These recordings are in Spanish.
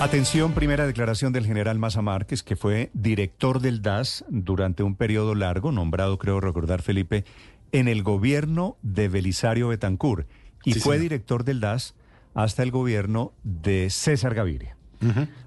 Atención, primera declaración del general Maza Márquez, que fue director del DAS durante un periodo largo, nombrado, creo recordar, Felipe, en el gobierno de Belisario Betancur. Y fue director del DAS hasta el gobierno de César Gaviria.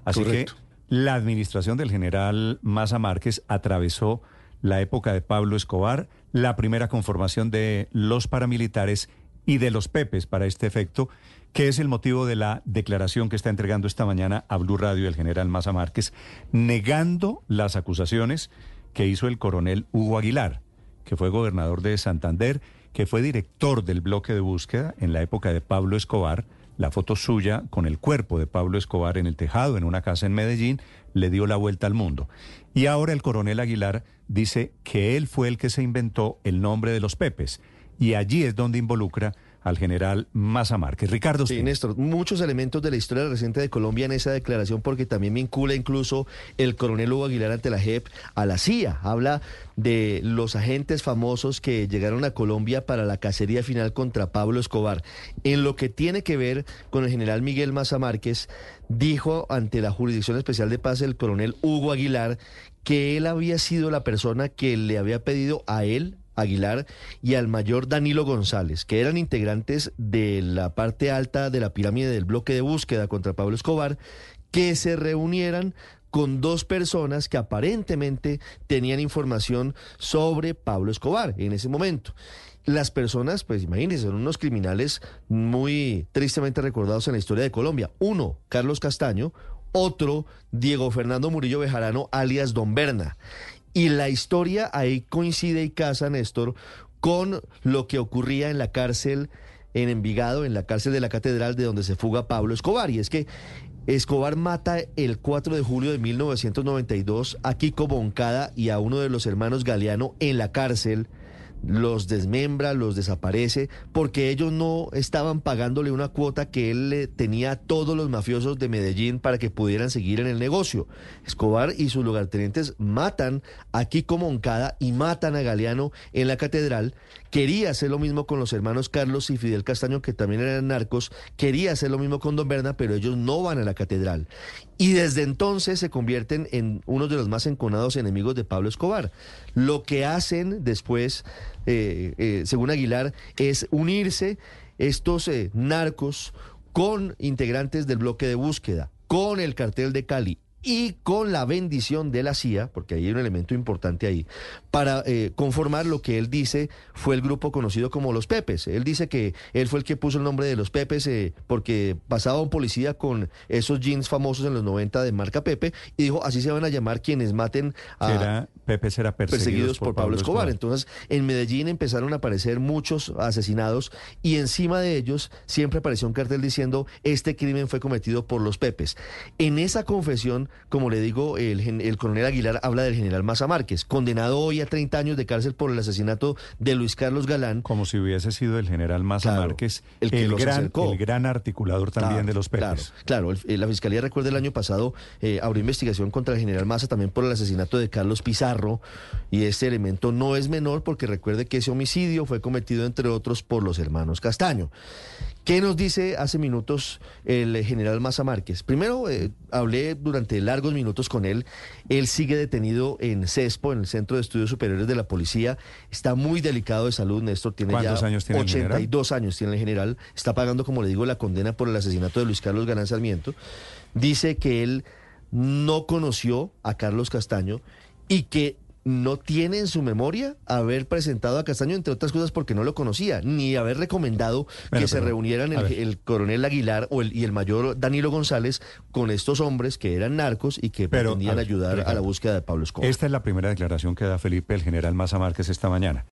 Así que la administración del general Maza Márquez atravesó la época de Pablo Escobar, la primera conformación de los paramilitares y de los Pepes para este efecto, que es el motivo de la declaración que está entregando esta mañana a Blue Radio el general Maza Márquez, negando las acusaciones que hizo el coronel Hugo Aguilar, que fue gobernador de Santander, que fue director del bloque de búsqueda en la época de Pablo Escobar, la foto suya con el cuerpo de Pablo Escobar en el tejado en una casa en Medellín le dio la vuelta al mundo. Y ahora el coronel Aguilar dice que él fue el que se inventó el nombre de los Pepes. Y allí es donde involucra al general Maza Márquez. Ricardo. Sí, Néstor, muchos elementos de la historia reciente de Colombia en esa declaración porque también vincula incluso el coronel Hugo Aguilar ante la JEP a la CIA. Habla de los agentes famosos que llegaron a Colombia para la cacería final contra Pablo Escobar. En lo que tiene que ver con el general Miguel Maza Márquez, dijo ante la Jurisdicción Especial de Paz el coronel Hugo Aguilar que él había sido la persona que le había pedido a él, Aguilar y al mayor Danilo González, que eran integrantes de la parte alta de la pirámide del bloque de búsqueda contra Pablo Escobar, que se reunieran con dos personas que aparentemente tenían información sobre Pablo Escobar en ese momento. Las personas, pues imagínense, son unos criminales muy tristemente recordados en la historia de Colombia. Uno, Carlos Castaño, otro, Diego Fernando Murillo Bejarano, alias Don Berna. Y la historia ahí coincide y casa, Néstor, con lo que ocurría en la cárcel en Envigado, en la cárcel de la catedral de donde se fuga Pablo Escobar. Y es que Escobar mata el 4 de julio de 1992 a Kiko Boncada y a uno de los hermanos Galeano en la cárcel los desmembra, los desaparece, porque ellos no estaban pagándole una cuota que él le tenía a todos los mafiosos de Medellín para que pudieran seguir en el negocio. Escobar y sus lugartenientes matan a Kiko Moncada y matan a Galeano en la catedral. Quería hacer lo mismo con los hermanos Carlos y Fidel Castaño, que también eran narcos. Quería hacer lo mismo con Don Berna, pero ellos no van a la catedral. Y desde entonces se convierten en uno de los más enconados enemigos de Pablo Escobar. Lo que hacen después, según Aguilar, es unirse estos eh, narcos con integrantes del bloque de búsqueda, con el cartel de Cali y con la bendición de la CIA, porque hay un elemento importante ahí, para eh, conformar lo que él dice fue el grupo conocido como los Pepes. Él dice que él fue el que puso el nombre de los Pepes eh, porque pasaba un policía con esos jeans famosos en los 90 de marca Pepe y dijo, así se van a llamar quienes maten a... Era, Pepe será perseguidos, por, Pablo, Escobar. Entonces, en Medellín empezaron a aparecer muchos asesinados y encima de ellos siempre apareció un cartel diciendo, este crimen fue cometido por los Pepes. En esa confesión como le digo, el, coronel Aguilar habla del general Maza Márquez, condenado hoy a 30 años de cárcel por el asesinato de Luis Carlos Galán. Como si hubiese sido el general Maza Márquez el, que gran, el gran articulador también de los Pérez. Claro, la Fiscalía, recuerda, el año pasado eh, abrió investigación contra el general Maza también por el asesinato de Carlos Pizarro, y este elemento no es menor porque recuerde que ese homicidio fue cometido, entre otros, por los hermanos Castaño. ¿Qué nos dice hace minutos el general Maza Márquez? Primero, eh, hablé durante largos minutos con él. Él sigue detenido en CESPO, en el Centro de Estudios Superiores de la Policía. Está muy delicado de salud, Néstor. Tiene ¿Cuántos ya años tiene 82 años tiene el general. Está pagando, como le digo, la condena por el asesinato de Luis Carlos Galán Sarmiento. Dice que él no conoció a Carlos Castaño y que no tiene en su memoria haber presentado a Castaño, entre otras cosas, porque no lo conocía, ni haber recomendado que se reunieran el, coronel Aguilar o el, y el mayor Danilo González con estos hombres que eran narcos y que pretendían ayudar a la búsqueda de Pablo Escobar. Esta es la primera declaración que da Felipe, el general Maza Márquez, esta mañana.